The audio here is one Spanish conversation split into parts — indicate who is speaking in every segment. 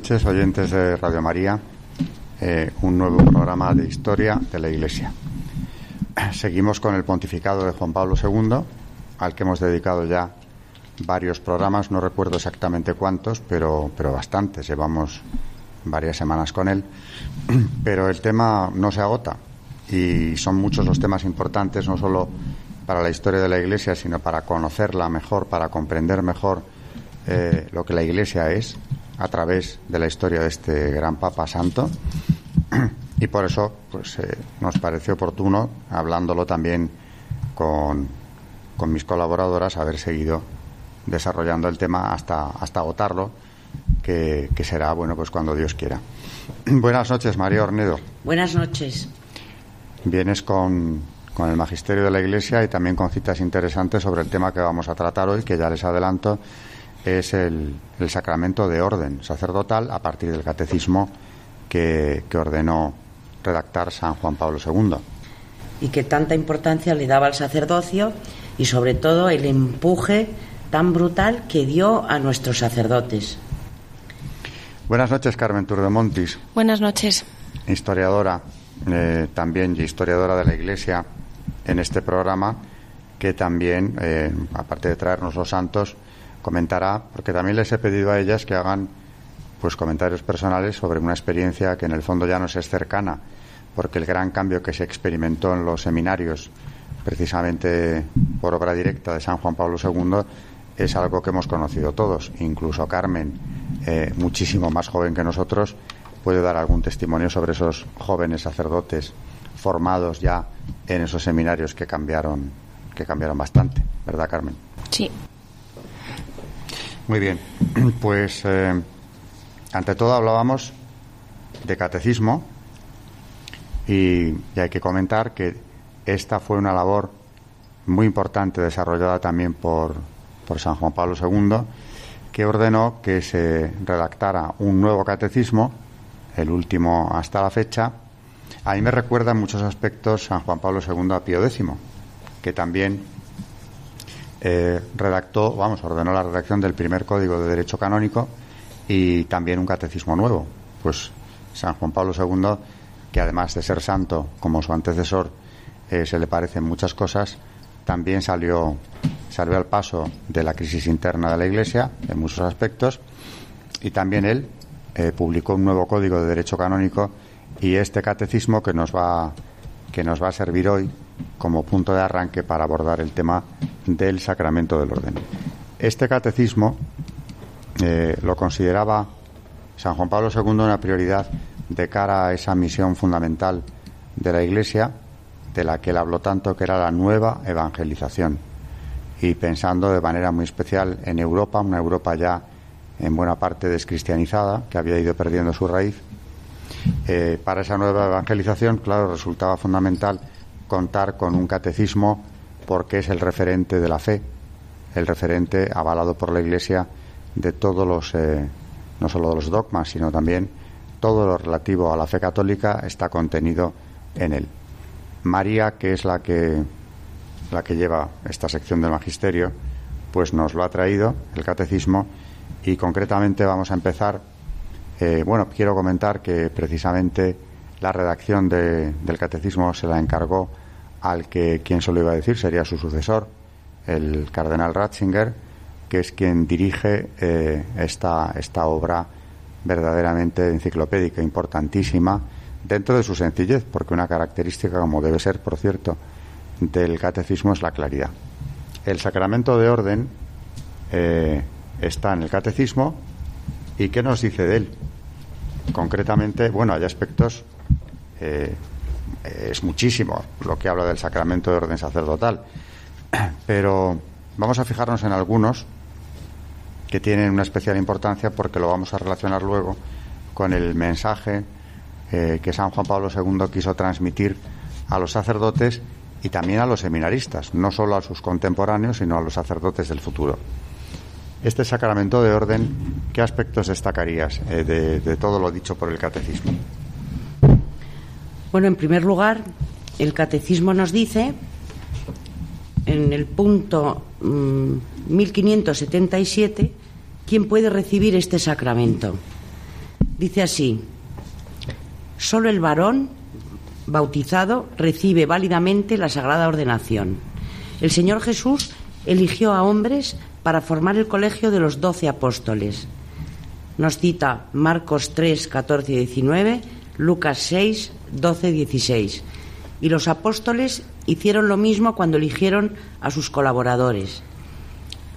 Speaker 1: Noches, oyentes de Radio María. Eh, un nuevo programa de historia de la Iglesia. Seguimos con el pontificado de Juan Pablo II, al que hemos dedicado ya varios programas, no recuerdo exactamente cuántos, pero, pero bastantes. Llevamos varias semanas con él. Pero el tema no se agota y son muchos los temas importantes, no solo para la historia de la Iglesia, sino para conocerla mejor, para comprender mejor eh, lo que la Iglesia es a través de la historia de este gran Papa Santo y por eso pues eh, nos pareció oportuno, hablándolo también con, con, mis colaboradoras, haber seguido desarrollando el tema hasta, hasta agotarlo, que, que será bueno pues cuando Dios quiera. Buenas noches, María Ornedo.
Speaker 2: Buenas noches.
Speaker 1: Vienes con, con el magisterio de la Iglesia y también con citas interesantes sobre el tema que vamos a tratar hoy, que ya les adelanto es el, sacramento de orden sacerdotal a partir del catecismo que, ordenó redactar San Juan Pablo II.
Speaker 2: Y que tanta importancia le daba al sacerdocio y sobre todo el empuje tan brutal que dio a nuestros sacerdotes.
Speaker 1: Buenas noches, Carmen Turdemontis.
Speaker 3: Buenas noches.
Speaker 1: Historiadora eh, también y historiadora de la Iglesia en este programa, que también, eh, aparte de traernos los santos, comentará, porque también les he pedido a ellas que hagan pues comentarios personales sobre una experiencia que en el fondo ya no es cercana, porque el gran cambio que se experimentó en los seminarios, precisamente por obra directa de San Juan Pablo II, es algo que hemos conocido todos. Incluso Carmen, eh, muchísimo más joven que nosotros, puede dar algún testimonio sobre esos jóvenes sacerdotes formados ya en esos seminarios que cambiaron, que cambiaron bastante, ¿verdad, Carmen?
Speaker 3: Sí.
Speaker 1: Muy bien, pues eh, ante todo hablábamos de catecismo y, hay que comentar que esta fue una labor muy importante desarrollada también por, por San Juan Pablo II, que ordenó que se redactara un nuevo catecismo, el último hasta la fecha. A me recuerda en muchos aspectos San Juan Pablo II a Pío X, que también eh, redactó, vamos, ordenó la redacción del primer código de derecho canónico y también un catecismo nuevo. Pues San Juan Pablo II, que además de ser santo como su antecesor, eh, se le parecen muchas cosas, también salió, salió al paso de la crisis interna de la Iglesia en muchos aspectos y también él eh, publicó un nuevo código de derecho canónico y este catecismo que nos va que nos va a servir hoy como punto de arranque para abordar el tema del sacramento del orden. Este catecismo eh, lo consideraba San Juan Pablo II una prioridad de cara a esa misión fundamental de la Iglesia, de la que él habló tanto, que era la nueva evangelización. Y pensando de manera muy especial en Europa, una Europa ya en buena parte descristianizada, que había ido perdiendo su raíz. Eh, para esa nueva evangelización, claro, resultaba fundamental contar con un catecismo porque es el referente de la fe, el referente avalado por la Iglesia de todos los, eh, no solo de los dogmas, sino también todo lo relativo a la fe católica está contenido en él. María, que es la que, la que lleva esta sección del magisterio, pues nos lo ha traído, el catecismo, y concretamente vamos a empezar. Eh, bueno, quiero comentar que precisamente la redacción del catecismo se la encargó al que quien se lo iba a decir sería su sucesor, el cardenal Ratzinger, que es quien dirige eh, esta, esta obra verdaderamente enciclopédica, importantísima, dentro de su sencillez, porque una característica, como debe ser, por cierto, del catecismo es la claridad. El sacramento de orden eh, está en el catecismo y ¿qué nos dice de él? Concretamente, bueno, hay aspectos eh, es muchísimo lo que habla del sacramento de orden sacerdotal. Pero vamos a fijarnos en algunos que tienen una especial importancia porque lo vamos a relacionar luego con el mensaje eh, que San Juan Pablo II quiso transmitir a los sacerdotes y también a los seminaristas, no solo a sus contemporáneos, sino a los sacerdotes del futuro. Este sacramento de orden, ¿qué aspectos destacarías eh, de, todo lo dicho por el catecismo?
Speaker 2: Bueno, en primer lugar, el catecismo nos dice, en el punto 1577, mm, quién puede recibir este sacramento. Dice así, solo el varón bautizado recibe válidamente la sagrada ordenación. El Señor Jesús eligió a hombres para formar el colegio de los doce apóstoles. Nos cita Marcos 3, 14 y 19, Lucas 6, 12 16. Y los apóstoles hicieron lo mismo cuando eligieron a sus colaboradores.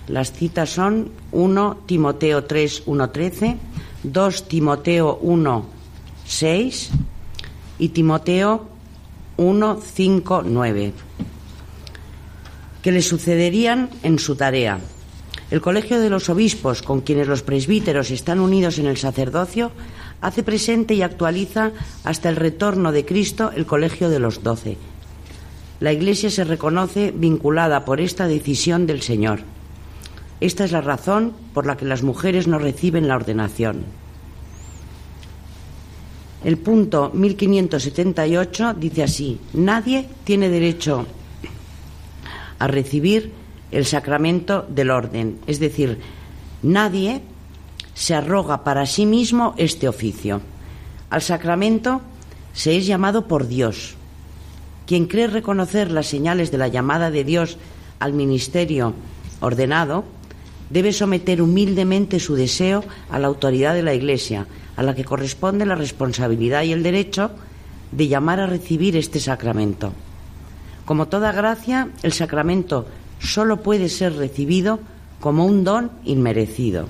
Speaker 2: Las citas son 1 Timoteo 3, 1, 13, 2 Timoteo 1, 6 y Timoteo 1, 5, 9, que le sucederían en su tarea. El Colegio de los Obispos, con quienes los presbíteros están unidos en el sacerdocio, hace presente y actualiza hasta el retorno de Cristo el Colegio de los Doce. La Iglesia se reconoce vinculada por esta decisión del Señor. Esta es la razón por la que las mujeres no reciben la ordenación. El punto 1578 dice así, nadie tiene derecho a recibir el sacramento del orden, es decir, nadie se arroga para sí mismo este oficio. Al sacramento se es llamado por Dios. Quien cree reconocer las señales de la llamada de Dios al ministerio ordenado, debe someter humildemente su deseo a la autoridad de la Iglesia, a la que corresponde la responsabilidad y el derecho de llamar a recibir este sacramento. Como toda gracia, el sacramento solo puede ser recibido como un don inmerecido.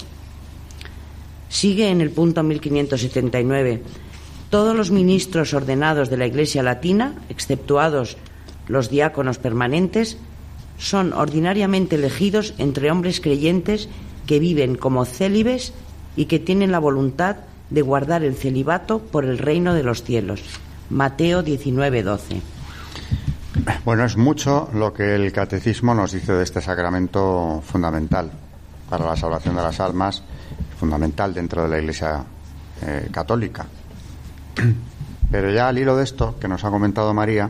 Speaker 2: Sigue en el punto 1579. Todos los ministros ordenados de la Iglesia Latina, exceptuados los diáconos permanentes, son ordinariamente elegidos entre hombres creyentes que viven como célibes y que tienen la voluntad de guardar el celibato por el reino de los cielos. Mateo 19, 12.
Speaker 1: Bueno, es mucho lo que el catecismo nos dice de este sacramento fundamental para la salvación de las almas, fundamental dentro de la Iglesia eh, católica. Pero ya al hilo de esto que nos ha comentado María,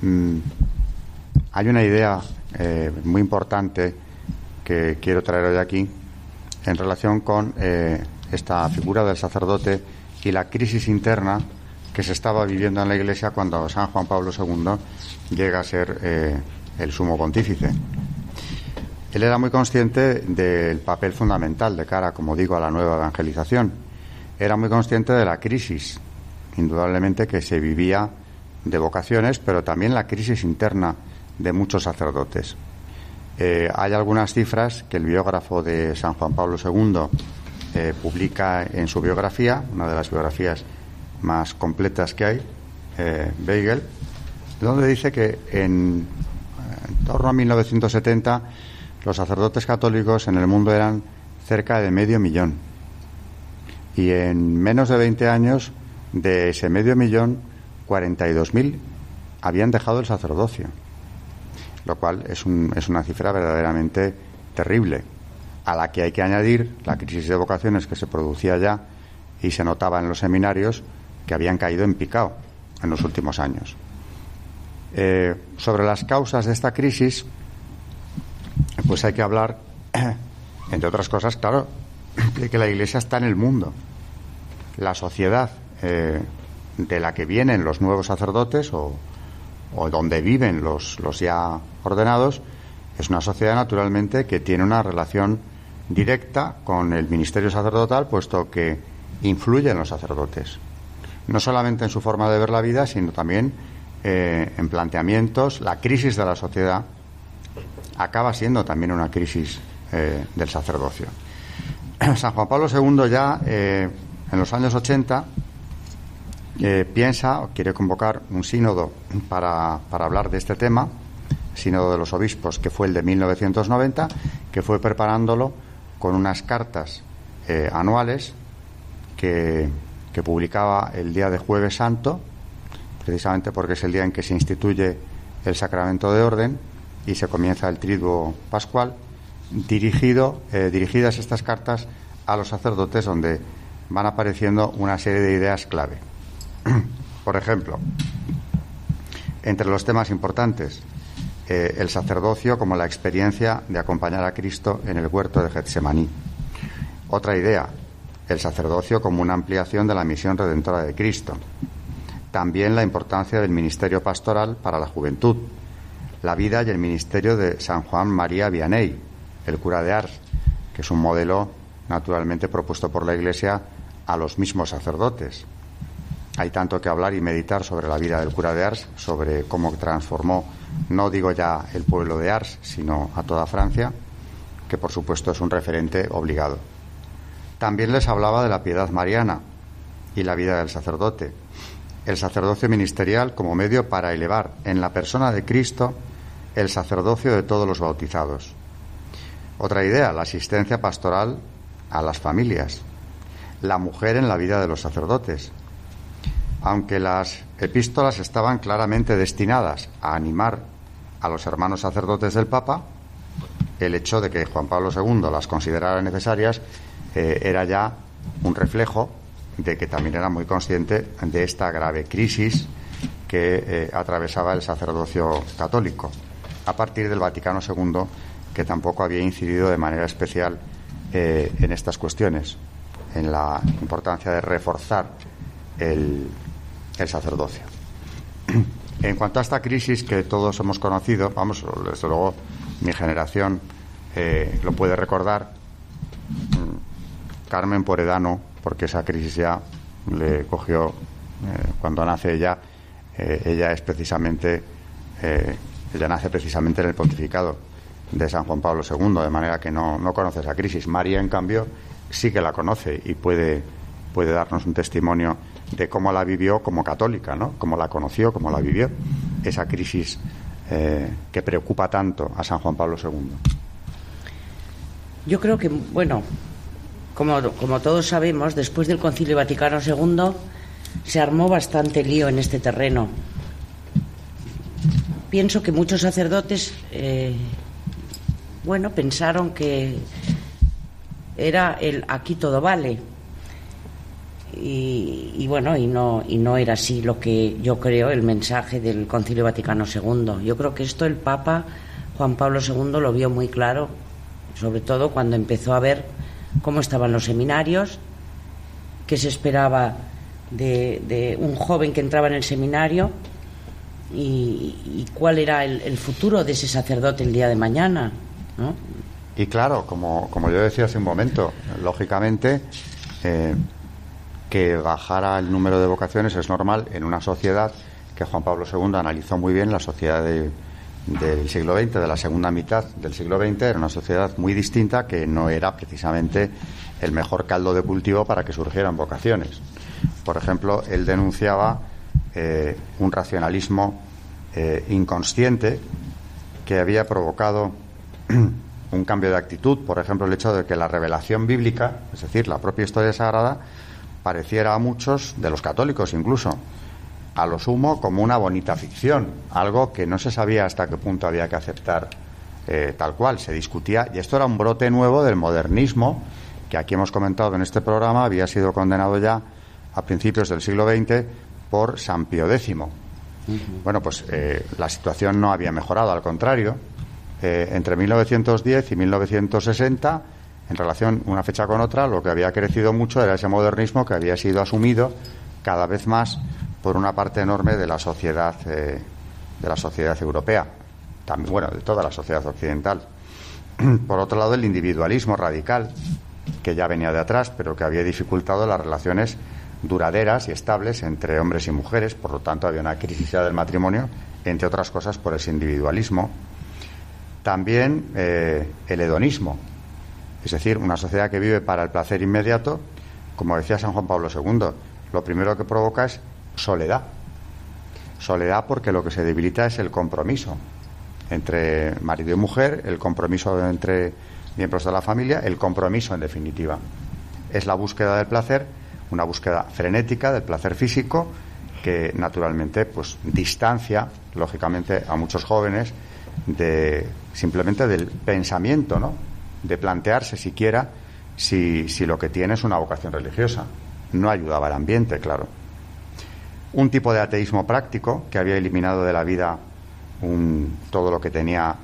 Speaker 1: mm, hay una idea eh, muy importante que quiero traer hoy aquí en relación con eh, esta figura del sacerdote y la crisis interna que se estaba viviendo en la Iglesia cuando San Juan Pablo II llega a ser el sumo pontífice. Él era muy consciente del papel fundamental de cara, como digo, a la nueva evangelización. Era muy consciente de la crisis, indudablemente, que se vivía de vocaciones, pero también la crisis interna de muchos sacerdotes. Eh, hay algunas cifras que el biógrafo de San Juan Pablo II eh, publica en su biografía, una de las biografías más completas que hay, eh, Beigel, donde dice que en, en torno a 1970 los sacerdotes católicos en el mundo eran cerca de medio millón. Y en menos de 20 años, de ese medio millón, 42.000 habían dejado el sacerdocio, lo cual es, un, es una cifra verdaderamente terrible a la que hay que añadir la crisis de vocaciones que se producía ya y se notaba en los seminarios que habían caído en picado en los últimos años. Eh, sobre las causas de esta crisis, pues hay que hablar, entre otras cosas, claro, de que la Iglesia está en el mundo. La sociedad eh, de la que vienen los nuevos sacerdotes o, donde viven los, los ya ordenados es una sociedad naturalmente que tiene una relación directa con el ministerio sacerdotal, puesto que influye en los sacerdotes. No solamente en su forma de ver la vida, sino también eh, en planteamientos. La crisis de la sociedad acaba siendo también una crisis eh, del sacerdocio. San Juan Pablo II ya eh, en los años 80 eh, piensa o quiere convocar un sínodo para, para hablar de este tema, sínodo de los obispos, que fue el de 1990, que fue preparándolo con unas cartas anuales que, que publicaba el día de Jueves Santo, precisamente porque es el día en que se instituye el sacramento de orden y se comienza el triduo pascual, dirigido, eh, dirigidas estas cartas a los sacerdotes donde van apareciendo una serie de ideas clave. Por ejemplo, entre los temas importantes, eh, el sacerdocio como la experiencia de acompañar a Cristo en el huerto de Getsemaní. Otra idea, el sacerdocio como una ampliación de la misión redentora de Cristo. También la importancia del ministerio pastoral para la juventud, la vida y el ministerio de San Juan María Vianney, el cura de Ars, que es un modelo naturalmente propuesto por la Iglesia a los mismos sacerdotes. Hay tanto que hablar y meditar sobre la vida del cura de Ars, sobre cómo transformó, no digo ya el pueblo de Ars, sino a toda Francia, que por supuesto es un referente obligado. También les hablaba de la piedad mariana y la vida del sacerdote, el sacerdocio ministerial como medio para elevar en la persona de Cristo el sacerdocio de todos los bautizados. Otra idea, la asistencia pastoral a las familias, la mujer en la vida de los sacerdotes. Aunque las epístolas estaban claramente destinadas a animar a los hermanos sacerdotes del Papa, el hecho de que Juan Pablo II las considerara necesarias eh, era ya un reflejo de que también era muy consciente de esta grave crisis que eh, atravesaba el sacerdocio católico a partir del Vaticano II, que tampoco había incidido de manera especial eh, en estas cuestiones, en la importancia de reforzar el, sacerdocio. En cuanto a esta crisis que todos hemos conocido, vamos, desde luego mi generación eh, lo puede recordar, mm, Carmen Poredano, porque esa crisis ya le cogió eh, cuando nace ella, ella es precisamente ella nace precisamente en el pontificado de San Juan Pablo II, de manera que no, conoce esa crisis. María, en cambio, sí que la conoce y puede, puede darnos un testimonio de cómo la vivió como católica, ¿no? Cómo la conoció, cómo la vivió, esa crisis eh, que preocupa tanto a San Juan Pablo II.
Speaker 2: Yo creo que, bueno, como, como todos sabemos, después del Concilio Vaticano II se armó bastante lío en este terreno pienso que muchos sacerdotes, eh, bueno, pensaron que era el aquí todo vale. Y, bueno, y no, y no era así lo que yo creo el mensaje del Concilio Vaticano II. Yo creo que esto el Papa Juan Pablo II lo vio muy claro, sobre todo cuando empezó a ver cómo estaban los seminarios, qué se esperaba de un joven que entraba en el seminario y, cuál era el, futuro de ese sacerdote el día de mañana. ¿no?
Speaker 1: Y claro, como, como yo decía hace un momento, lógicamente eh, que bajara el número de vocaciones es normal en una sociedad que Juan Pablo II analizó muy bien, la sociedad del siglo XX, de la segunda mitad del siglo XX, era una sociedad muy distinta que no era precisamente el mejor caldo de cultivo para que surgieran vocaciones. Por ejemplo, él denunciaba eh, un racionalismo eh, inconsciente que había provocado un cambio de actitud, por ejemplo, el hecho de que la revelación bíblica, es decir, la propia historia sagrada, pareciera a muchos, de los católicos incluso, a lo sumo como una bonita ficción, algo que no se sabía hasta qué punto había que aceptar eh, tal cual, se discutía, y esto era un brote nuevo del modernismo, que aquí hemos comentado en este programa, había sido condenado ya a principios del siglo XX por San Pío X. Bueno, pues eh, la situación no había mejorado, al contrario. Eh, entre 1910 y 1960, en relación una fecha con otra, lo que había crecido mucho era ese modernismo que había sido asumido cada vez más por una parte enorme de la sociedad eh, de la sociedad europea, también bueno, de toda la sociedad occidental. Por otro lado, el individualismo radical, que ya venía de atrás, pero que había dificultado las relaciones duraderas y estables entre hombres y mujeres, por lo tanto había una crisis del matrimonio, entre otras cosas por ese individualismo. También eh, el hedonismo, es decir, una sociedad que vive para el placer inmediato, como decía San Juan Pablo II, lo primero que provoca es soledad. Soledad porque lo que se debilita es el compromiso entre marido y mujer, el compromiso entre miembros de la familia, el compromiso en definitiva. Es la búsqueda del placer, una búsqueda frenética del placer físico que naturalmente pues distancia lógicamente a muchos jóvenes de simplemente del pensamiento, ¿no? De plantearse siquiera si, si lo que tiene es una vocación religiosa. No ayudaba al ambiente, claro. Un tipo de ateísmo práctico que había eliminado de la vida un, todo lo que tenía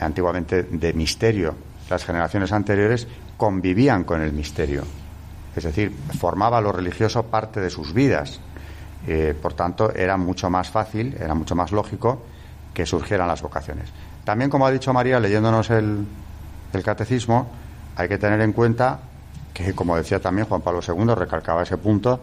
Speaker 1: antiguamente de misterio. Las generaciones anteriores convivían con el misterio, es decir, formaba lo religioso parte de sus vidas. Eh, por tanto, era mucho más fácil, era mucho más lógico que surgieran las vocaciones. También, como ha dicho María, leyéndonos el, el catecismo, hay que tener en cuenta que, como decía también Juan Pablo II, recalcaba ese punto,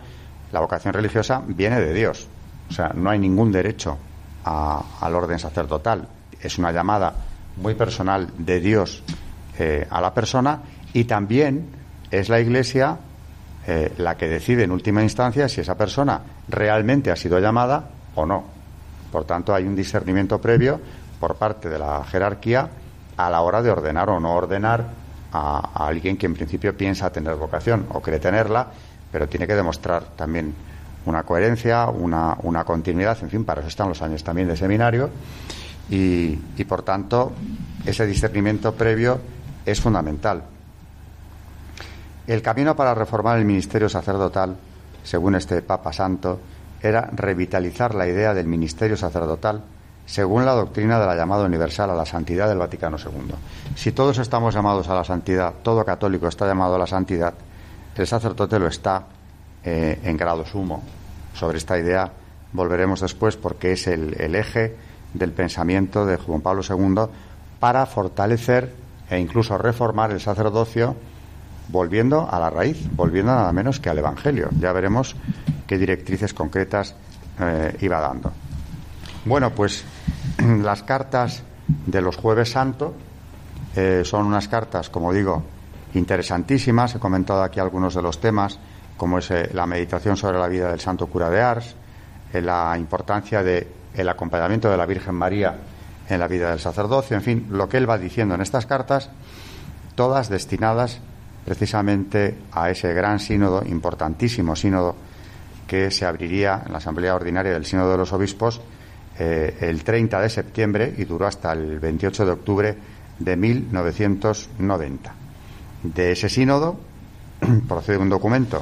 Speaker 1: la vocación religiosa viene de Dios. O sea, no hay ningún derecho al orden sacerdotal. Es una llamada muy personal de Dios eh, a la persona y también es la Iglesia eh, la que decide en última instancia si esa persona realmente ha sido llamada o no. Por tanto, hay un discernimiento previo por parte de la jerarquía a la hora de ordenar o no ordenar a, alguien que en principio piensa tener vocación o cree tenerla, pero tiene que demostrar también una coherencia, una, continuidad, en fin, para eso están los años también de seminario y por tanto ese discernimiento previo es fundamental. El camino para reformar el ministerio sacerdotal, según este Papa Santo, era revitalizar la idea del ministerio sacerdotal según la doctrina de la llamada universal a la santidad del Vaticano II. Si todos estamos llamados a la santidad, todo católico está llamado a la santidad, el sacerdote lo está eh, en grado sumo. Sobre esta idea volveremos después porque es el, el eje del pensamiento de Juan Pablo II para fortalecer e incluso reformar el sacerdocio volviendo a la raíz, volviendo nada menos que al Evangelio. Ya veremos qué directrices concretas eh, iba dando. Bueno, pues las cartas de los jueves santo eh, son unas cartas, como digo, interesantísimas. He comentado aquí algunos de los temas como es eh, la meditación sobre la vida del santo cura de Ars, la importancia del el acompañamiento de la Virgen María en la vida del sacerdocio, en fin, lo que él va diciendo en estas cartas, todas destinadas precisamente a ese gran sínodo, importantísimo sínodo, que se abriría en la Asamblea Ordinaria del Sínodo de los Obispos eh, el 30 de septiembre y duró hasta el 28 de octubre de 1990. De ese sínodo procede un documento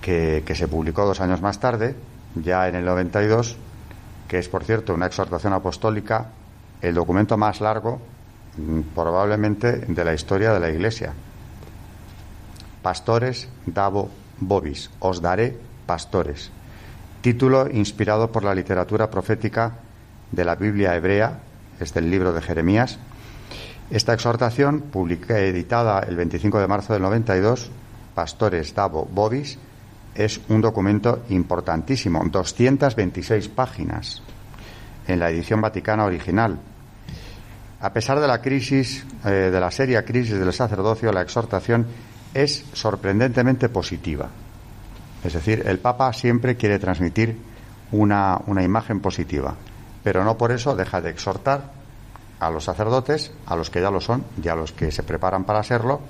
Speaker 1: que, se publicó dos años más tarde, ya en el 92, que es, por cierto, una exhortación apostólica, el documento más largo mm, probablemente de la historia de la Iglesia. Pastores dabo bobis, os daré pastores. Título inspirado por la literatura profética de la Biblia hebrea, es del libro de Jeremías. Esta exhortación, publicada, editada el 25 de marzo del 92, Pastores dabo bobis, es un documento importantísimo, 226 páginas en la edición vaticana original. A pesar de la crisis, eh, de la seria crisis del sacerdocio, la exhortación es sorprendentemente positiva. Es decir, el Papa siempre quiere transmitir una, una imagen positiva, pero no por eso deja de exhortar a los sacerdotes, a los que ya lo son y a los que se preparan para serlo,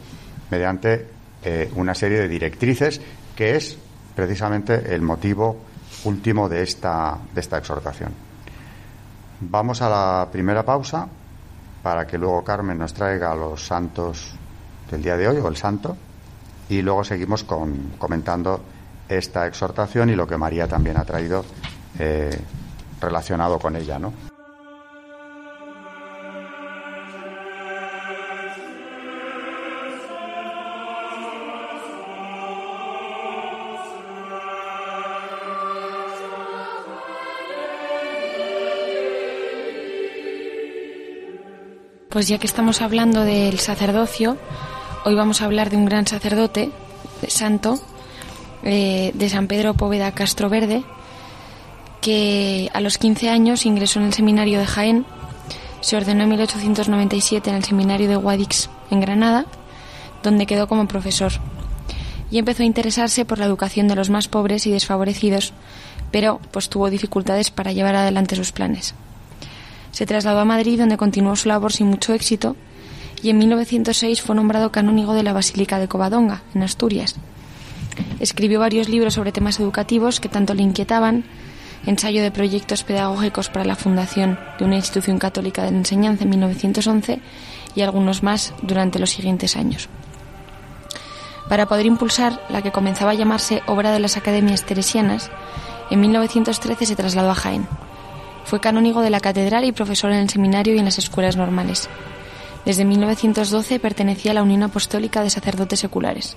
Speaker 1: mediante eh, una serie de directrices que es precisamente el motivo último de esta, de esta exhortación. Vamos a la primera pausa para que luego Carmen nos traiga los santos del día de hoy o el santo y luego seguimos con, comentando esta exhortación y lo que María también ha traído eh, relacionado con ella, ¿no?
Speaker 3: Pues ya que estamos hablando del sacerdocio, hoy vamos a hablar de un gran sacerdote, santo, eh, de San Pedro Poveda Castro Verde, que a los 15 años ingresó en el seminario de Jaén, se ordenó en 1897 en el seminario de Guadix, en Granada, donde quedó como profesor. y empezó a interesarse por la educación de los más pobres y desfavorecidos, pero pues tuvo dificultades para llevar adelante sus planes. Se trasladó a Madrid donde continuó su labor sin mucho éxito y en 1906 fue nombrado canónigo de la Basílica de Covadonga, en Asturias. Escribió varios libros sobre temas educativos que tanto le inquietaban, ensayo de proyectos pedagógicos para la fundación de una institución católica de enseñanza en 1911 y algunos más durante los siguientes años. Para poder impulsar la que comenzaba a llamarse Obra de las Academias Teresianas, en 1913 se trasladó a Jaén. Fue canónigo de la catedral y profesor en el seminario y en las escuelas normales. Desde 1912 pertenecía a la Unión Apostólica de Sacerdotes Seculares.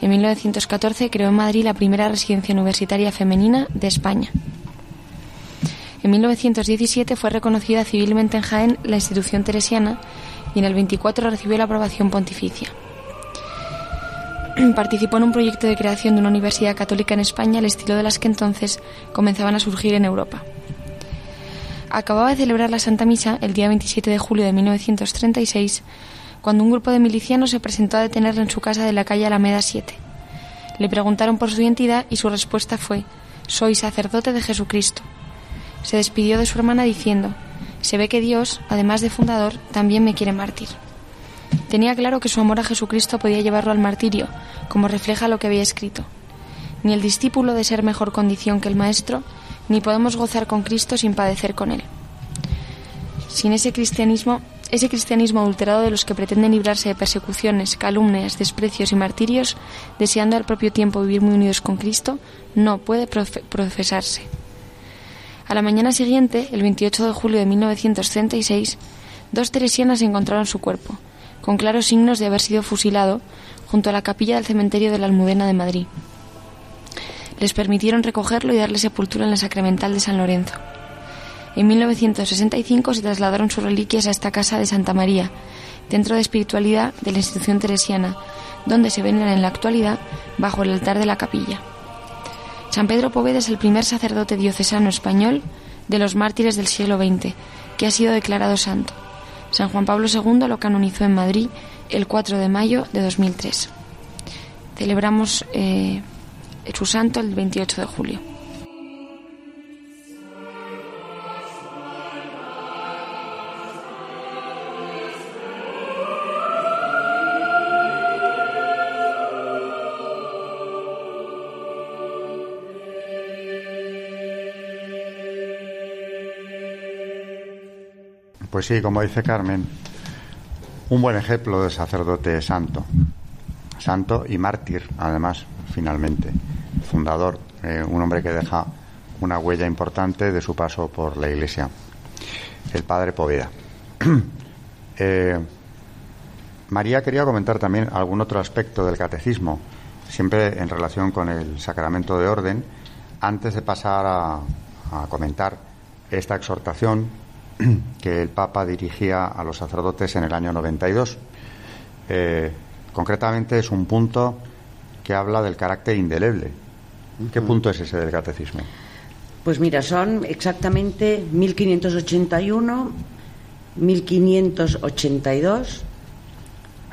Speaker 3: En 1914 creó en Madrid la primera residencia universitaria femenina de España. En 1917 fue reconocida civilmente en Jaén la institución teresiana y en el 24 recibió la aprobación pontificia. Participó en un proyecto de creación de una universidad católica en España al estilo de las que entonces comenzaban a surgir en Europa. Acababa de celebrar la Santa Misa el día 27 de julio de 1936 cuando un grupo de milicianos se presentó a detenerle en su casa de la calle Alameda 7. Le preguntaron por su identidad y su respuesta fue Soy sacerdote de Jesucristo. Se despidió de su hermana diciendo Se ve que Dios, además de fundador, también me quiere mártir. Tenía claro que su amor a Jesucristo podía llevarlo al martirio, como refleja lo que había escrito. Ni el discípulo de ser mejor condición que el maestro, ni podemos gozar con Cristo sin padecer con él. Sin ese cristianismo, ese cristianismo adulterado de los que pretenden librarse de persecuciones, calumnias, desprecios y martirios, deseando al propio tiempo vivir muy unidos con Cristo, no puede profesarse. A la mañana siguiente, el 28 de julio de 1936, dos teresianas encontraron su cuerpo, con claros signos de haber sido fusilado, junto a la capilla del cementerio de la Almudena de Madrid. Les permitieron recogerlo y darle sepultura en la Sacramental de San Lorenzo. En 1965 se trasladaron sus reliquias a esta casa de Santa María, centro de espiritualidad de la institución teresiana, donde se veneran en la actualidad bajo el altar de la capilla. San Pedro Poveda es el primer sacerdote diocesano español de los mártires del siglo XX que ha sido declarado santo. San Juan Pablo II lo canonizó en Madrid el 4 de mayo de 2003. Celebramos eh, su santo el 28 de julio.
Speaker 1: Pues sí, como dice Carmen, un buen ejemplo de sacerdote santo, santo y mártir, además, finalmente, fundador, eh, un hombre que deja una huella importante de su paso por la Iglesia, el padre Poveda. Eh, María quería comentar también algún otro aspecto del catecismo, siempre en relación con el sacramento de orden, antes de pasar a comentar esta exhortación que el Papa dirigía a los sacerdotes en el año 92. Eh, concretamente es un punto que habla del carácter indeleble. ¿Qué punto es ese del catecismo?
Speaker 2: Pues mira, son exactamente 1581, 1582,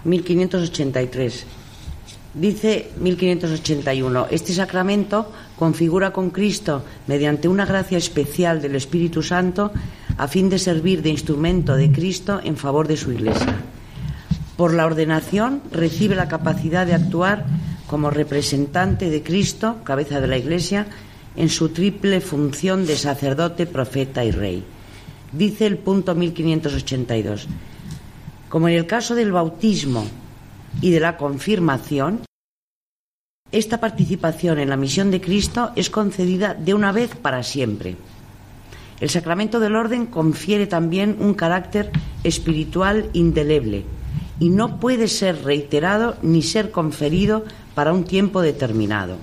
Speaker 2: 1583. Dice 1581, este sacramento configura con Cristo, mediante una gracia especial del Espíritu Santo, a fin de servir de instrumento de Cristo en favor de su Iglesia. Por la ordenación recibe la capacidad de actuar como representante de Cristo, cabeza de la Iglesia, en su triple función de sacerdote, profeta y rey. Dice el punto 1582. Como en el caso del bautismo y de la confirmación, esta participación en la misión de Cristo es concedida de una vez para siempre. El sacramento del orden confiere también un carácter espiritual indeleble y no puede ser reiterado ni ser conferido para un tiempo determinado.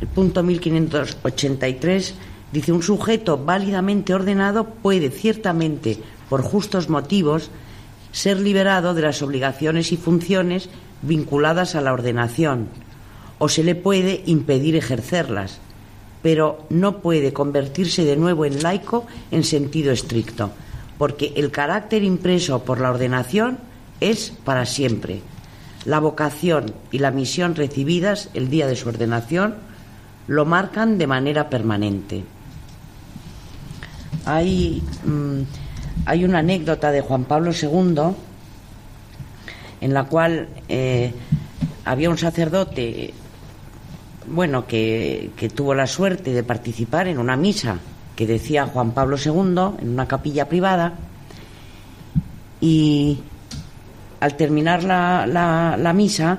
Speaker 2: El punto 1583 dice un sujeto válidamente ordenado puede ciertamente, por justos motivos, ser liberado de las obligaciones y funciones vinculadas a la ordenación, o se le puede impedir ejercerlas, pero no puede convertirse de nuevo en laico en sentido estricto, porque el carácter impreso por la ordenación es para siempre. La vocación y la misión recibidas el día de su ordenación lo marcan de manera permanente. Hay, mm, hay una anécdota de Juan Pablo II en la cual eh, había un sacerdote, bueno, que, que tuvo la suerte de participar en una misa que decía Juan Pablo II en una capilla privada y al terminar la, la, misa,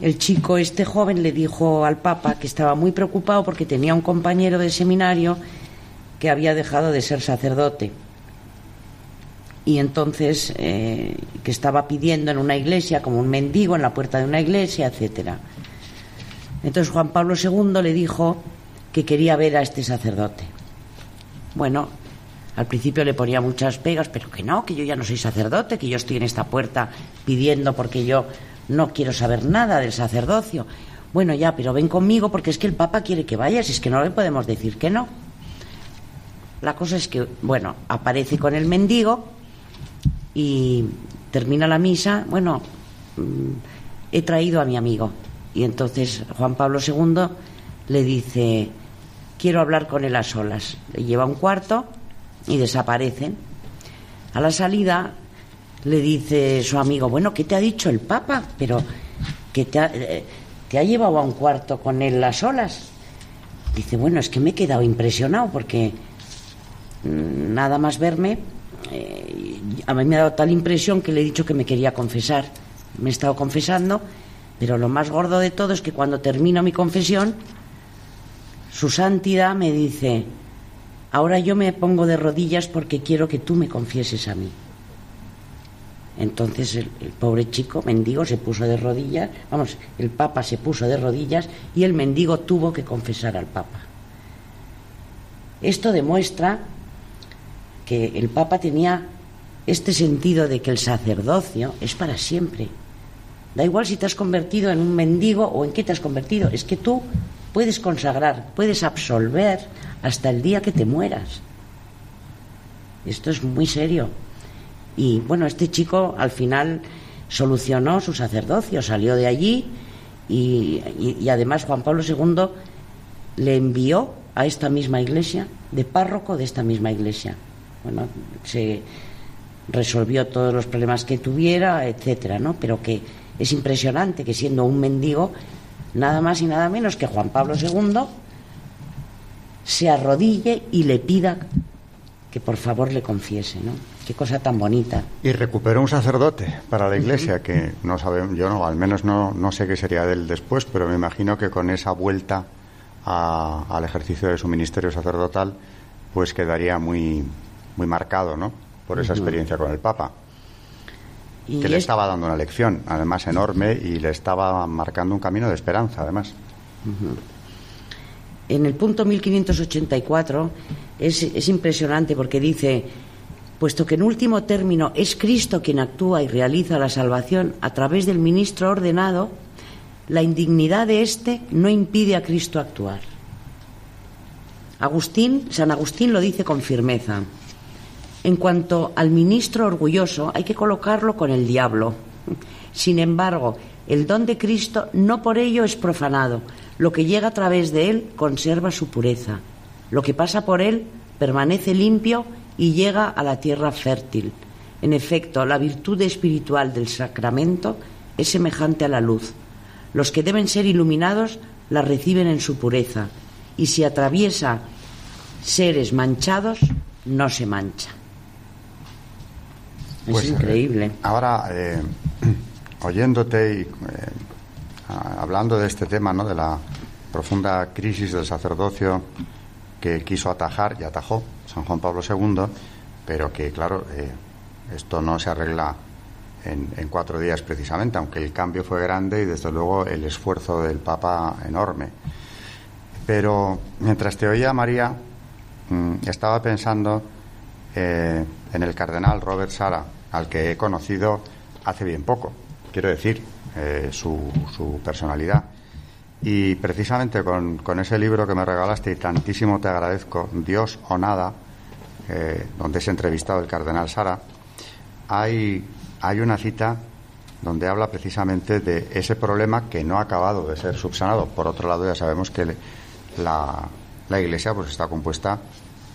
Speaker 2: el chico, este joven, le dijo al Papa que estaba muy preocupado porque tenía un compañero de seminario que había dejado de ser sacerdote y entonces eh, que estaba pidiendo en una iglesia como un mendigo en la puerta de una iglesia, etcétera. Entonces Juan Pablo II le dijo que quería ver a este sacerdote. Bueno, al principio le ponía muchas pegas, pero que no, que yo ya no soy sacerdote, que yo estoy en esta puerta pidiendo porque yo no quiero saber nada del sacerdocio. Bueno, ya, pero ven conmigo porque es que el Papa quiere que vayas, es que no le podemos decir que no. La cosa es que, bueno, aparece con el mendigo y termina la misa, bueno, mm, he traído a mi amigo. Y entonces Juan Pablo II le dice, quiero hablar con él a solas. Le lleva un cuarto y desaparecen. A la salida le dice su amigo, bueno, ¿qué te ha dicho el Papa? Pero que te ha, eh, te ha llevado a un cuarto con él a solas. Dice, bueno, es que me he quedado impresionado porque mm, nada más verme eh, a mí me ha dado tal impresión que le he dicho que me quería confesar. Me he estado confesando, pero lo más gordo de todo es que cuando termino mi confesión, su santidad me dice, ahora yo me pongo de rodillas porque quiero que tú me confieses a mí. Entonces el, el, pobre chico, mendigo, se puso de rodillas, vamos, el Papa se puso de rodillas y el mendigo tuvo que confesar al Papa. Esto demuestra que el Papa tenía este sentido de que el sacerdocio es para siempre. Da igual si te has convertido en un mendigo o en qué te has convertido, es que tú puedes consagrar, puedes absolver hasta el día que te mueras. Esto es muy serio. Y bueno, este chico al final solucionó su sacerdocio, salió de allí y, y, además Juan Pablo II le envió a esta misma iglesia, de párroco de esta misma iglesia. Bueno, se resolvió todos los problemas que tuviera, etcétera, ¿no? Pero que es impresionante que siendo un mendigo, nada más y nada menos que Juan Pablo II se arrodille y le pida que por favor le confiese, ¿no? Qué cosa tan bonita.
Speaker 1: Y recuperó un sacerdote para la iglesia, uh -huh. que no sabemos, yo no, al menos no, no sé qué sería de él después, pero me imagino que con esa vuelta a, al ejercicio de su ministerio sacerdotal, pues quedaría muy, muy marcado, ¿no? Por esa experiencia con el Papa. Y que le es... estaba dando una lección, además enorme, y le estaba marcando un camino de esperanza, además.
Speaker 2: Uh -huh. En el punto 1584 es, es impresionante porque dice, puesto que en último término es Cristo quien actúa y realiza la salvación a través del ministro ordenado, la indignidad de éste no impide a Cristo actuar. Agustín, San Agustín lo dice con firmeza. En cuanto al ministro orgulloso, hay que colocarlo con el diablo. Sin embargo, el don de Cristo no por ello es profanado. Lo que llega a través de él conserva su pureza. Lo que pasa por él permanece limpio y llega a la tierra fértil. En efecto, la virtud espiritual del sacramento es semejante a la luz. Los que deben ser iluminados la reciben en su pureza y si atraviesa seres manchados, no se mancha.
Speaker 1: Pues,
Speaker 2: es increíble.
Speaker 1: Eh, ahora, eh, oyéndote y eh, hablando de este tema, ¿no? de la profunda crisis del sacerdocio que quiso atajar y atajó San Juan Pablo II, pero que, claro, esto no se arregla en, en, cuatro días precisamente, aunque el cambio fue grande y, desde luego, el esfuerzo del Papa enorme. Pero mientras te oía, María, mmm, estaba pensando eh, en el cardenal Robert Sara, al que he conocido hace bien poco, quiero decir, eh, su, personalidad. Y precisamente con, con, ese libro que me regalaste y tantísimo te agradezco, Dios o nada, eh, donde es entrevistado el cardenal Sara, hay, hay una cita donde habla precisamente de ese problema que no ha acabado de ser subsanado. Por otro lado, ya sabemos que la, la Iglesia pues está compuesta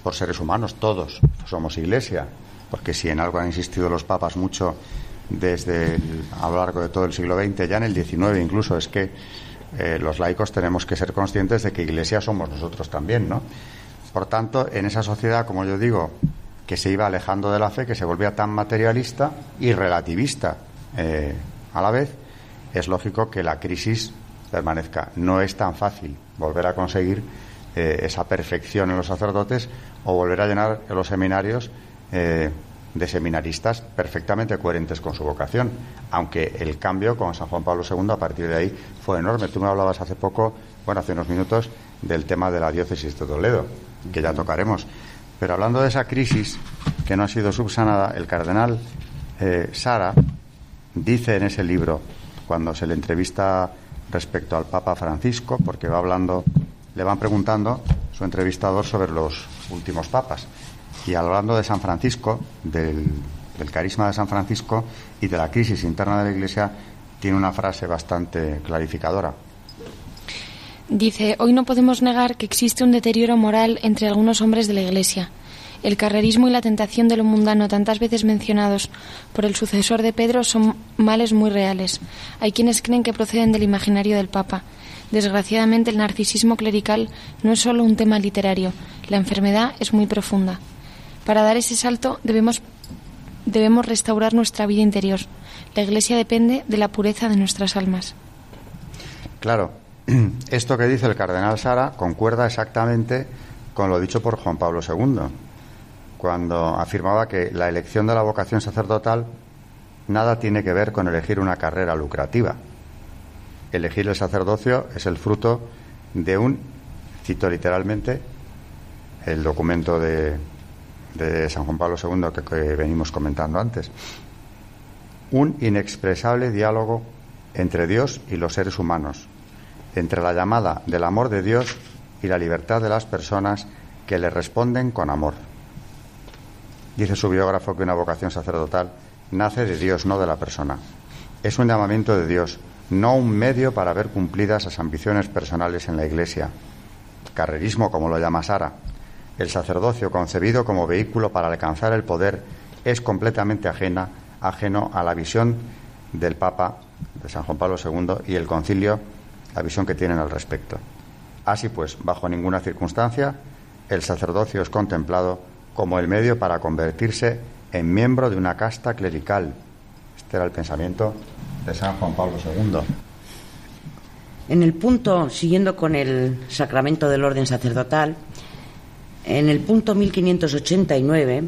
Speaker 1: por seres humanos, todos somos Iglesia, porque si en algo han insistido los papas mucho desde a lo largo de todo el siglo XX, ya en el XIX incluso, es que eh, los laicos tenemos que ser conscientes de que Iglesia somos nosotros también, ¿no? Por tanto, en esa sociedad, como yo digo, que se iba alejando de la fe, que se volvía tan materialista y relativista eh, a la vez, es lógico que la crisis permanezca. No es tan fácil volver a conseguir eh, esa perfección en los sacerdotes o volver a llenar los seminarios de seminaristas perfectamente coherentes con su vocación, aunque el cambio con San Juan Pablo II a partir de ahí fue enorme. Tú me hablabas hace poco, bueno, hace unos minutos, del tema de la diócesis de Toledo, que ya tocaremos. Pero hablando de esa crisis que no ha sido subsanada, el cardenal eh, Sara dice en ese libro, cuando se le entrevista respecto al Papa Francisco, porque va hablando, le van preguntando su entrevistador sobre los últimos papas. Y hablando de San Francisco, del, carisma de San Francisco y de la crisis interna de la Iglesia, tiene una frase bastante clarificadora.
Speaker 3: Dice, hoy no podemos negar que existe un deterioro moral entre algunos hombres de la Iglesia. El carrerismo y la tentación de lo mundano, tantas veces mencionados por el sucesor de Pedro, son males muy reales. Hay quienes creen que proceden del imaginario del Papa. Desgraciadamente, el narcisismo clerical no es solo un tema literario. La enfermedad es muy profunda. Para dar ese salto debemos, debemos restaurar nuestra vida interior. La Iglesia depende de la pureza de nuestras almas.
Speaker 1: Claro, esto que dice el cardenal Sara concuerda exactamente con lo dicho por Juan Pablo II, cuando afirmaba que la elección de la vocación sacerdotal nada tiene que ver con elegir una carrera lucrativa. Elegir el sacerdocio es el fruto de un, cito literalmente, el documento de, de San Juan Pablo II que, venimos comentando antes. Un inexpresable diálogo entre Dios y los seres humanos, entre la llamada del amor de Dios y la libertad de las personas que le responden con amor. Dice su biógrafo que una vocación sacerdotal nace de Dios, no de la persona. Es un llamamiento de Dios, no un medio para ver cumplidas las ambiciones personales en la Iglesia. Carrerismo, como lo llama Sara, el sacerdocio concebido como vehículo para alcanzar el poder es completamente ajena, ajeno a la visión del Papa, de San Juan Pablo II, y el concilio, la visión que tienen al respecto. Así pues, bajo ninguna circunstancia, el sacerdocio es contemplado como el medio para convertirse en miembro de una casta clerical. Este era el pensamiento de San Juan Pablo II.
Speaker 2: En el punto, siguiendo con el sacramento del orden sacerdotal, en el punto 1589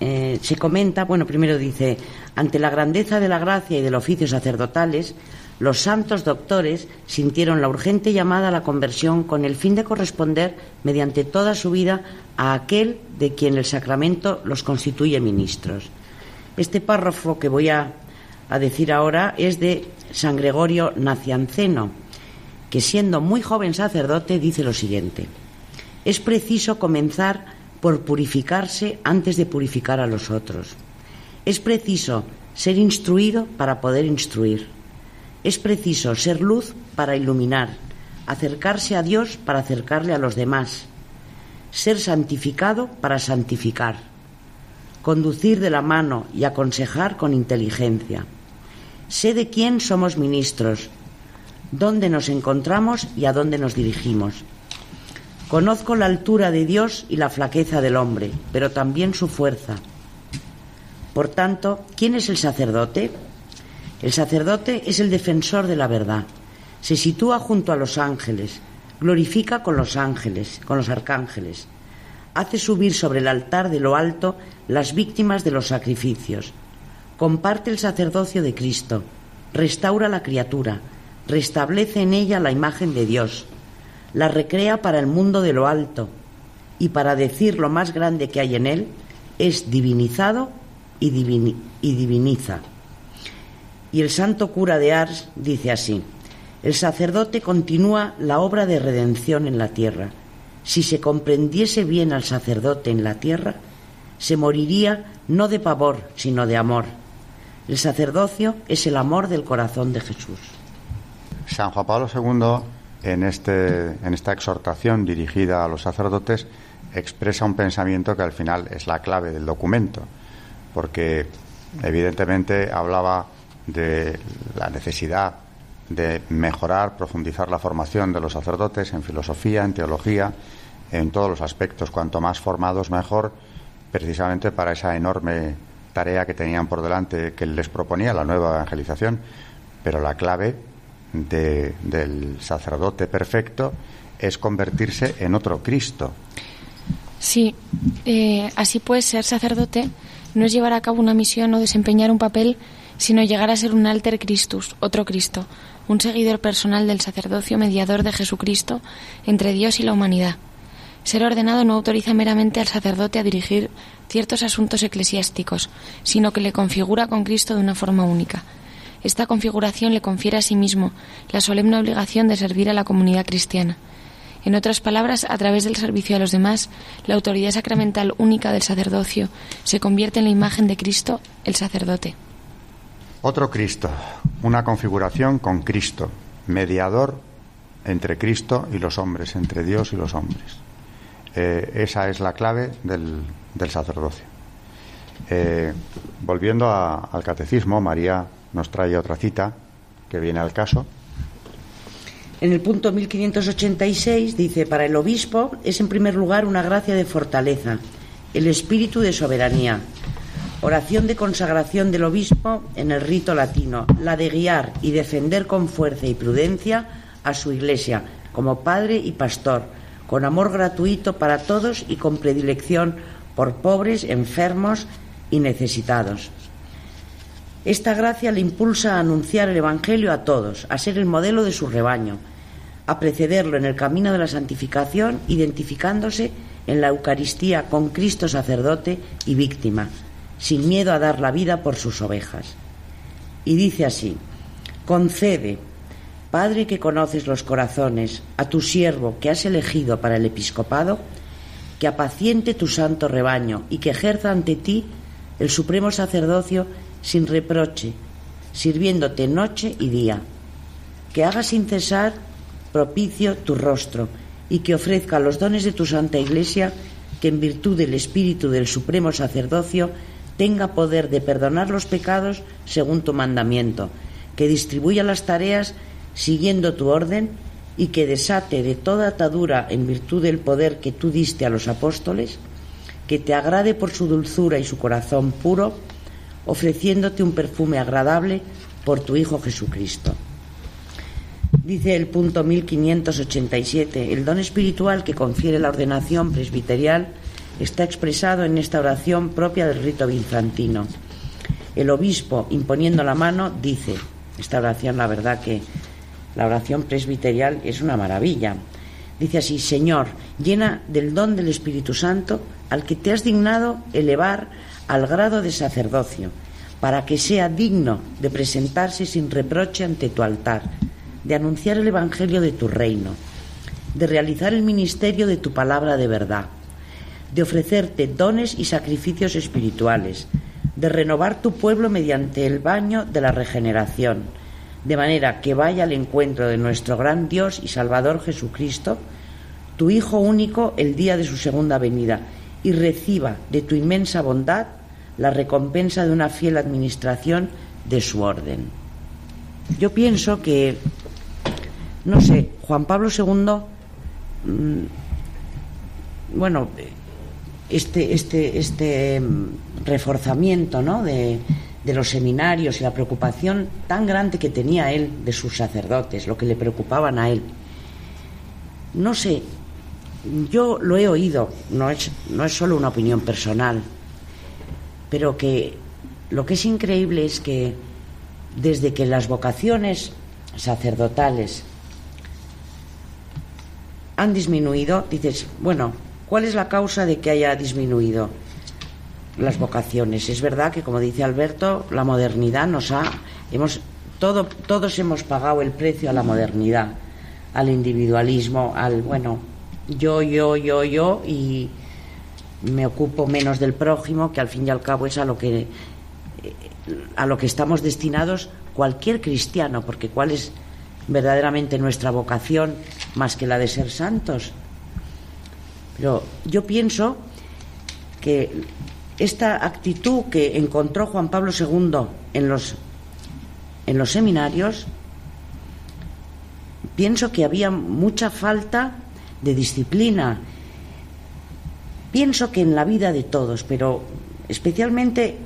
Speaker 2: eh, se comenta, bueno, primero dice, ante la grandeza de la gracia y del oficio sacerdotales, los santos doctores sintieron la urgente llamada a la conversión con el fin de corresponder mediante toda su vida a aquel de quien el sacramento los constituye ministros. Este párrafo que voy a, a decir ahora es de San Gregorio Nacianceno, que siendo muy joven sacerdote dice lo siguiente es preciso comenzar por purificarse antes de purificar a los otros. Es preciso ser instruido para poder instruir. Es preciso ser luz para iluminar, acercarse a Dios para acercarle a los demás, ser santificado para santificar, conducir de la mano y aconsejar con inteligencia. Sé de quién somos ministros, dónde nos encontramos y a dónde nos dirigimos. Conozco la altura de Dios y la flaqueza del hombre, pero también su fuerza. Por tanto, ¿quién es el sacerdote? El sacerdote es el defensor de la verdad. Se sitúa junto a los ángeles, glorifica con los ángeles, con los arcángeles. Hace subir sobre el altar de lo alto las víctimas de los sacrificios. Comparte el sacerdocio de Cristo, restaura la criatura, restablece en ella la imagen de Dios la recrea para el mundo de lo alto y para decir lo más grande que hay en él, es divinizado y, diviniza. Y el santo cura de Ars dice así, el sacerdote continúa la obra de redención en la tierra. Si se comprendiese bien al sacerdote en la tierra, se moriría no de pavor, sino de amor. El sacerdocio es el amor del corazón de Jesús.
Speaker 1: San Juan Pablo II, en, este, en esta exhortación dirigida a los sacerdotes, expresa un pensamiento que al final es la clave del documento, porque evidentemente hablaba de la necesidad de mejorar, profundizar la formación de los sacerdotes en filosofía, en teología, en todos los aspectos. Cuanto más formados, mejor, precisamente para esa enorme tarea que tenían por delante que les proponía la nueva evangelización. Pero la clave del sacerdote perfecto es convertirse en otro Cristo.
Speaker 3: Sí, eh, así pues, ser sacerdote no es llevar a cabo una misión o desempeñar un papel, sino llegar a ser un alter Christus, otro Cristo, un seguidor personal del sacerdocio mediador de Jesucristo entre Dios y la humanidad. Ser ordenado no autoriza meramente al sacerdote a dirigir ciertos asuntos eclesiásticos, sino que le configura con Cristo de una forma única. Esta configuración le confiere a sí mismo la solemne obligación de servir a la comunidad cristiana. En otras palabras, a través del servicio a los demás, la autoridad sacramental única del sacerdocio se convierte en la imagen de Cristo, el sacerdote.
Speaker 1: Otro Cristo, una configuración con Cristo, mediador entre Cristo y los hombres, entre Dios y los hombres. Eh, esa es la clave del, sacerdocio. Eh, volviendo al catecismo, María nos trae otra cita que viene al caso.
Speaker 2: En el punto 1586 dice, para el obispo es en primer lugar una gracia de fortaleza, el espíritu de soberanía, Oración de consagración del obispo en el rito latino, la de guiar y defender con fuerza y prudencia a su iglesia como padre y pastor, con amor gratuito para todos y con predilección por pobres, enfermos y necesitados. Esta gracia le impulsa a anunciar el Evangelio a todos, a ser el modelo de su rebaño, a precederlo en el camino de la santificación, identificándose en la Eucaristía con Cristo sacerdote y víctima sin miedo a dar la vida por sus ovejas. Y dice así, concede, Padre que conoces los corazones, a tu siervo que has elegido para el episcopado, que apaciente tu santo rebaño y que ejerza ante ti el supremo sacerdocio sin reproche, sirviéndote noche y día, que haga sin cesar propicio tu rostro y que ofrezca los dones de tu santa Iglesia, que en virtud del Espíritu del supremo sacerdocio tenga poder de perdonar los pecados según tu mandamiento, que distribuya las tareas siguiendo tu orden y que desate de toda atadura en virtud del poder que tú diste a los apóstoles, que te agrade por su dulzura y su corazón puro, ofreciéndote un perfume agradable por tu Hijo Jesucristo. Dice el punto 1587, el don espiritual que confiere la ordenación presbiterial está expresado en esta oración propia del rito bizantino. El obispo, imponiendo la mano, dice, esta oración, la verdad que la oración presbiterial es una maravilla. Dice así, Señor, llena del don del Espíritu Santo al que te has dignado elevar al grado de sacerdocio, para que sea digno de presentarse sin reproche ante tu altar, de anunciar el Evangelio de tu reino, de realizar el ministerio de tu palabra de verdad de ofrecerte dones y sacrificios espirituales, de renovar tu pueblo mediante el baño de la regeneración, de manera que vaya al encuentro de nuestro gran Dios y Salvador Jesucristo, tu Hijo único, el día de su segunda venida, y reciba de tu inmensa bondad la recompensa de una fiel administración de su orden. Yo pienso que, no sé, Juan Pablo II, mm, bueno, este, este, este mm, reforzamiento ¿no? de, de los seminarios y la preocupación tan grande que tenía él de sus sacerdotes, lo que le preocupaban a él. No sé, yo lo he oído, no es, no es solo una opinión personal, pero que lo que es increíble es que desde que las vocaciones sacerdotales han disminuido, dices, bueno, ¿Cuál es la causa de que haya disminuido las vocaciones? Es verdad que, como dice Alberto, la modernidad nos ha. Hemos, todo, todos hemos pagado el precio a la modernidad, al individualismo, al. Bueno, yo, yo, yo, yo, y me ocupo menos del prójimo, que al fin y al cabo es a lo que a lo que estamos destinados cualquier cristiano, porque cuál es verdaderamente nuestra vocación más que la de ser santos. Pero yo pienso que esta actitud que encontró Juan Pablo II en los, en los seminarios, pienso que había mucha falta de disciplina. Pienso que en la vida de todos, pero especialmente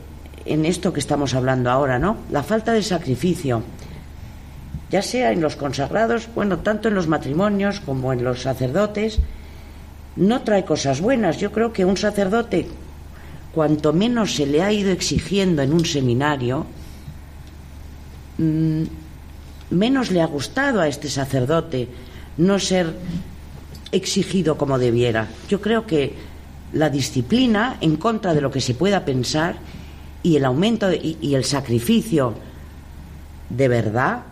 Speaker 2: en esto que estamos hablando ahora, ¿no? La falta de sacrificio, ya sea en los consagrados, bueno, tanto en los matrimonios como en los sacerdotes, no trae cosas buenas. Yo creo que un sacerdote, cuanto menos se le ha ido exigiendo en un seminario, mm, menos le ha gustado a este sacerdote no ser exigido como debiera. Yo creo que la disciplina, en contra de lo que se pueda pensar, y el aumento y, el sacrificio de verdad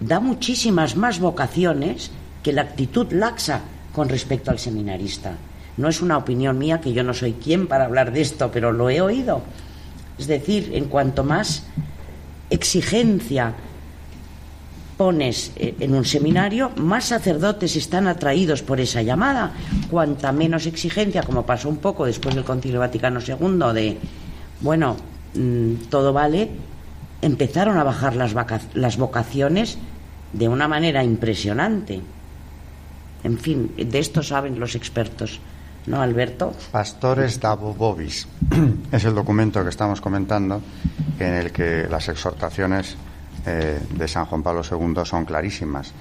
Speaker 2: da muchísimas más vocaciones que la actitud laxa con respecto al seminarista. No es una opinión mía, que yo no soy quien para hablar de esto, pero lo he oído. Es decir, en cuanto más exigencia pones eh, en un seminario, más sacerdotes están atraídos por esa llamada. Cuanta menos exigencia, como pasó un poco después del Concilio Vaticano II, de bueno, mm, todo vale, empezaron a bajar las, las vocaciones de una manera impresionante. En fin, de esto saben los expertos. ¿No, Alberto?
Speaker 1: Pastores Bobis es el documento que estamos comentando en el que las exhortaciones eh, de San Juan Pablo II son clarísimas.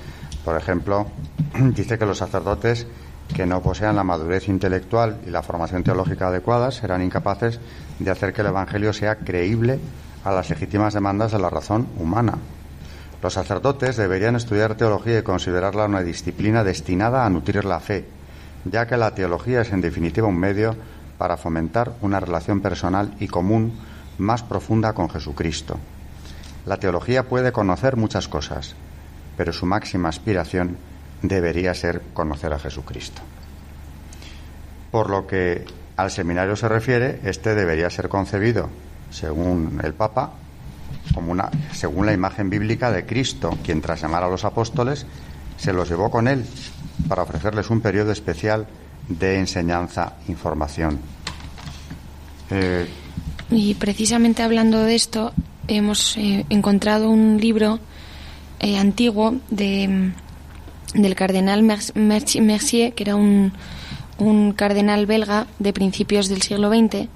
Speaker 1: Por ejemplo, dice que los sacerdotes que no posean la madurez intelectual y la formación teológica adecuadas serán incapaces de hacer que el Evangelio sea creíble a las legítimas demandas de la razón humana. Los sacerdotes deberían estudiar teología y considerarla una disciplina destinada a nutrir la fe, ya que la teología es en definitiva un medio para fomentar una relación personal y común más profunda con Jesucristo. La teología puede conocer muchas cosas, pero su máxima aspiración debería ser conocer a Jesucristo. Por lo que al seminario se refiere, este debería ser concebido, según el Papa, como una, según la imagen bíblica de Cristo, quien tras llamar a los apóstoles se los llevó con él para ofrecerles un periodo especial de enseñanza, información.
Speaker 3: Eh, y precisamente hablando de esto, hemos eh, encontrado un libro eh, antiguo de del cardenal Mercier, que era un, un cardenal belga de principios del siglo XX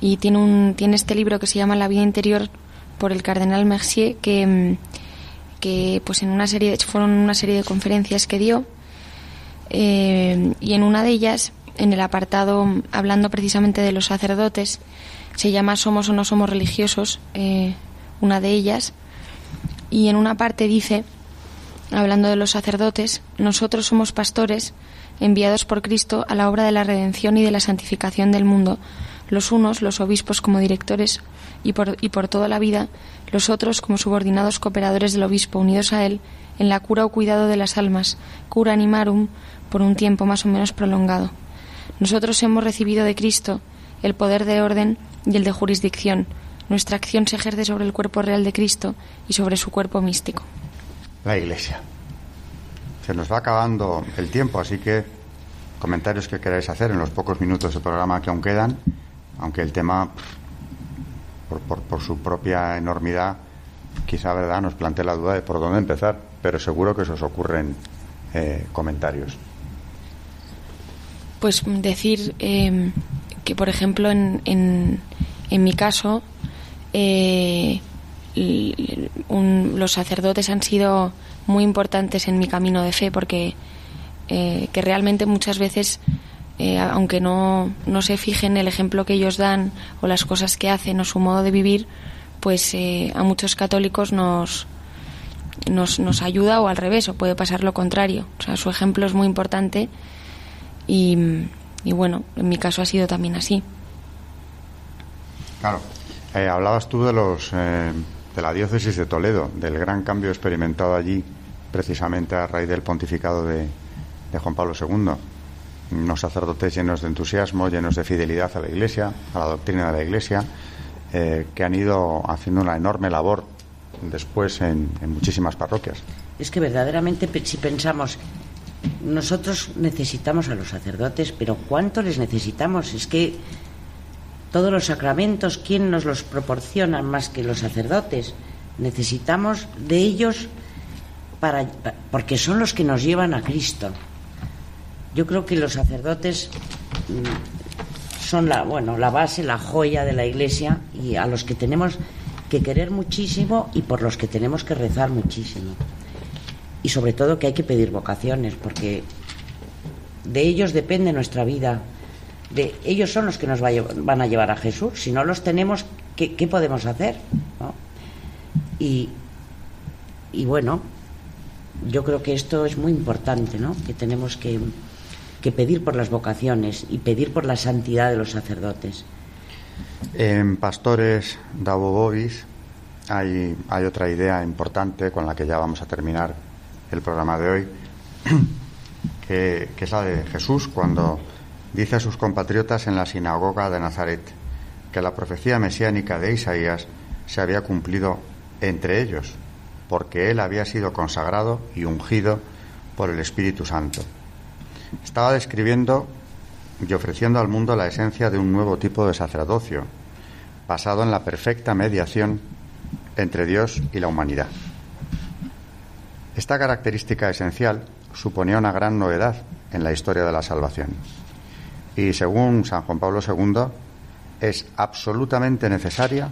Speaker 3: y tiene, un, tiene este libro que se llama La vida interior por el cardenal Mercier que, mm, que pues en una serie fueron una serie de conferencias que dio eh, y en una de ellas en el apartado hablando precisamente de los sacerdotes se llama Somos o no somos religiosos eh, una de ellas y en una parte dice hablando de los sacerdotes, nosotros somos pastores enviados por Cristo a la obra de la redención y de la santificación del mundo, los unos, los obispos como directores y por, y por toda la vida, los otros como subordinados cooperadores del obispo unidos a él en la cura o cuidado de las almas, cura animarum, por un tiempo más o menos prolongado. Nosotros hemos recibido de Cristo el poder de orden y el de jurisdicción. Nuestra acción se ejerce sobre el cuerpo real de Cristo y sobre su cuerpo místico
Speaker 1: la Iglesia. Se nos va acabando el tiempo, así que comentarios que queráis hacer en los pocos minutos de programa que aún quedan, aunque el tema, por, su propia enormidad, quizá verdad nos plantee la duda de por dónde empezar, pero seguro que se os ocurren eh, comentarios.
Speaker 3: Pues decir eh, que, por ejemplo, en, en, en mi caso, eh, los sacerdotes han sido muy importantes en mi camino de fe porque eh, que realmente muchas veces eh, aunque no, no se fijen el ejemplo que ellos dan o las cosas que hacen o su modo de vivir pues a muchos católicos nos, nos, nos ayuda o al revés o puede pasar lo contrario. O sea su ejemplo es muy importante y, y bueno en mi caso ha sido también así
Speaker 1: claro hablabas tú de los de la diócesis de Toledo, del gran cambio experimentado allí precisamente a raíz del pontificado de, Juan Pablo II. Unos sacerdotes llenos de entusiasmo, llenos de fidelidad a la Iglesia, a la doctrina de la Iglesia, eh, que han ido haciendo una enorme labor después en, en muchísimas parroquias.
Speaker 2: Es que verdaderamente si pensamos, nosotros necesitamos a los sacerdotes, pero ¿cuánto les necesitamos? Es que todos los sacramentos, ¿quién nos los proporciona más que los sacerdotes? Necesitamos de ellos para, porque son los que nos llevan a Cristo. Yo creo que los sacerdotes mm, son la, bueno, la base, la joya de la Iglesia y a los que tenemos que querer muchísimo y por los que tenemos que rezar muchísimo. Y sobre todo que hay que pedir vocaciones, porque de ellos depende nuestra vida. De, ellos son los que nos van a llevar a Jesús. Si no los tenemos, ¿qué, podemos hacer? Y, y bueno, yo creo que esto es muy importante, ¿no? Que tenemos que, que pedir por las vocaciones y pedir por la santidad de los sacerdotes.
Speaker 1: En Pastores Dabobobis hay, hay otra idea importante con la que ya vamos a terminar el programa de hoy, que, es la de Jesús cuando dice a sus compatriotas en la sinagoga de Nazaret que la profecía mesiánica de Isaías se había cumplido entre ellos, porque él había sido consagrado y ungido por el Espíritu Santo. Estaba describiendo y ofreciendo al mundo la esencia de un nuevo tipo de sacerdocio, basado en la perfecta mediación entre Dios y la humanidad. Esta característica esencial suponía una gran novedad en la historia de la salvación. Y según San Juan Pablo II, es absolutamente necesaria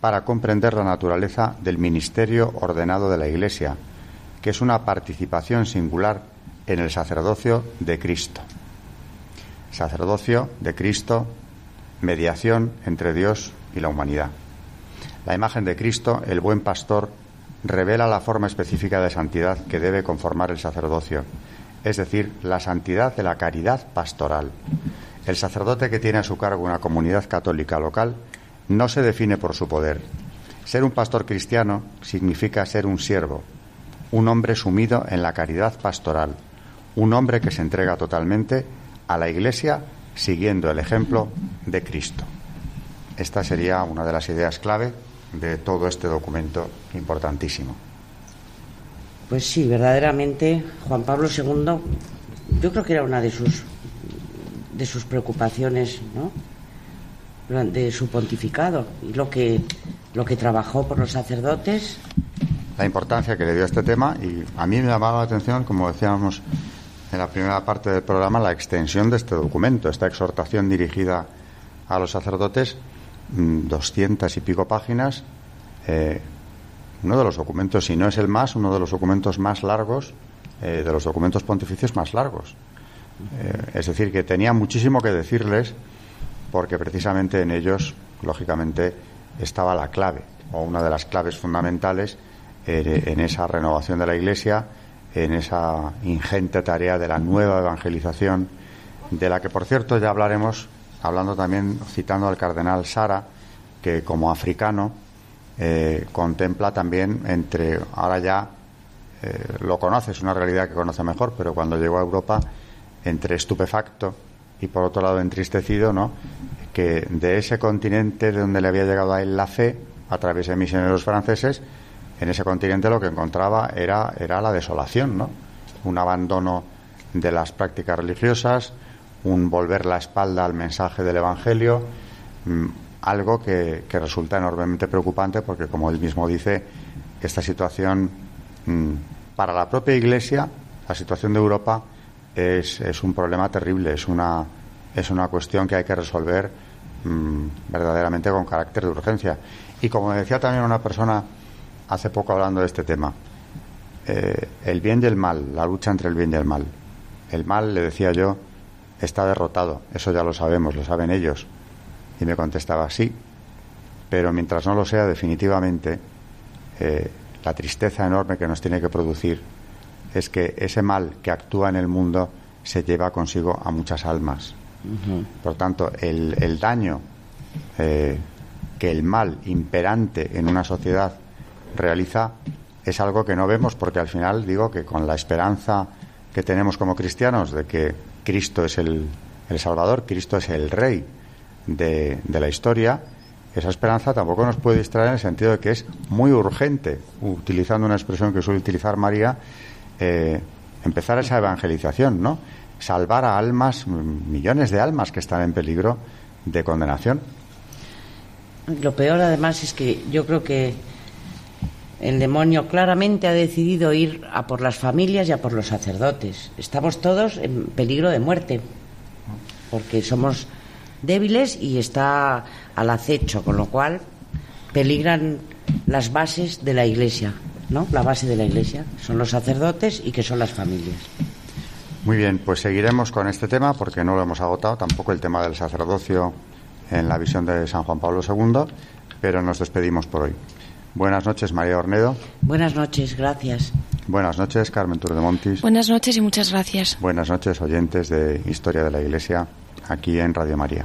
Speaker 1: para comprender la naturaleza del ministerio ordenado de la Iglesia, que es una participación singular en el sacerdocio de Cristo. Sacerdocio de Cristo, mediación entre Dios y la humanidad. La imagen de Cristo, el buen pastor, revela la forma específica de santidad que debe conformar el sacerdocio, es decir, la santidad de la caridad pastoral. El sacerdote que tiene a su cargo una comunidad católica local no se define por su poder. Ser un pastor cristiano significa ser un siervo, un hombre sumido en la caridad pastoral, un hombre que se entrega totalmente a la Iglesia siguiendo el ejemplo de Cristo. Esta sería una de las ideas clave de todo este documento importantísimo.
Speaker 2: Pues sí, verdaderamente Juan Pablo II, yo creo que era una de sus de sus preocupaciones, ¿no? de su pontificado y lo que, lo que trabajó por los sacerdotes.
Speaker 1: La importancia que le dio a este tema y a mí me llamaba la atención, como decíamos en la primera parte del programa, la extensión de este documento, esta exhortación dirigida a los sacerdotes, mm, doscientas y pico páginas, eh, uno de los documentos, si no es el más, uno de los documentos más largos, eh, de los documentos pontificios más largos. Eh, es decir, que tenía muchísimo que decirles porque precisamente en ellos, lógicamente, estaba la clave, o una de las claves fundamentales en esa renovación de la Iglesia, en esa ingente tarea de la nueva evangelización, de la que, por cierto, ya hablaremos, hablando también, citando al cardenal Sara, que como africano eh, contempla también entre, ahora ya eh, lo conoce, es una realidad que conoce mejor, pero cuando llegó a Europa, entre estupefacto y por otro lado entristecido, ¿no? Que de ese continente de donde le había llegado a él la fe, a través de misioneros franceses, en ese continente lo que encontraba era, era la desolación, ¿no? Un abandono de las prácticas religiosas, un volver la espalda al mensaje del Evangelio, mm, algo que, resulta enormemente preocupante porque, como él mismo dice, esta situación mm, para la propia Iglesia, la situación de Europa, es, es un problema terrible, es una, es una cuestión que hay que resolver mmm, verdaderamente con carácter de urgencia. Y como decía también una persona hace poco hablando de este tema, eh, el bien y el mal, la lucha entre el bien y el mal. El mal, le decía yo, está derrotado, eso ya lo sabemos, lo saben ellos. Y me contestaba, sí, pero mientras no lo sea definitivamente, eh, la tristeza enorme que nos tiene que producir es que ese mal que actúa en el mundo se lleva consigo a muchas almas. Uh -huh. Por tanto, el, el daño eh, que el mal imperante en una sociedad realiza es algo que no vemos porque al final digo que con la esperanza que tenemos como cristianos de que Cristo es el, el Salvador, Cristo es el Rey de, la historia, esa esperanza tampoco nos puede distraer en el sentido de que es muy urgente, utilizando una expresión que suele utilizar María, eh, empezar esa evangelización, ¿no? Salvar a almas, millones de almas que están en peligro de condenación.
Speaker 2: Lo peor, además, es que yo creo que el demonio claramente ha decidido ir a por las familias y a por los sacerdotes. Estamos todos en peligro de muerte, porque somos débiles y está al acecho, con lo cual peligran las bases de la Iglesia, ¿no? La base de la Iglesia son los sacerdotes y que son las familias.
Speaker 1: Muy bien, pues seguiremos con este tema porque no lo hemos agotado, tampoco el tema del sacerdocio en la visión de San Juan Pablo II, pero nos despedimos por hoy. Buenas noches, María Ornedo.
Speaker 2: Buenas noches, gracias.
Speaker 1: Buenas noches, Carmen Montis.
Speaker 3: Buenas noches y muchas gracias.
Speaker 1: Buenas noches, oyentes de Historia de la Iglesia, aquí en Radio María.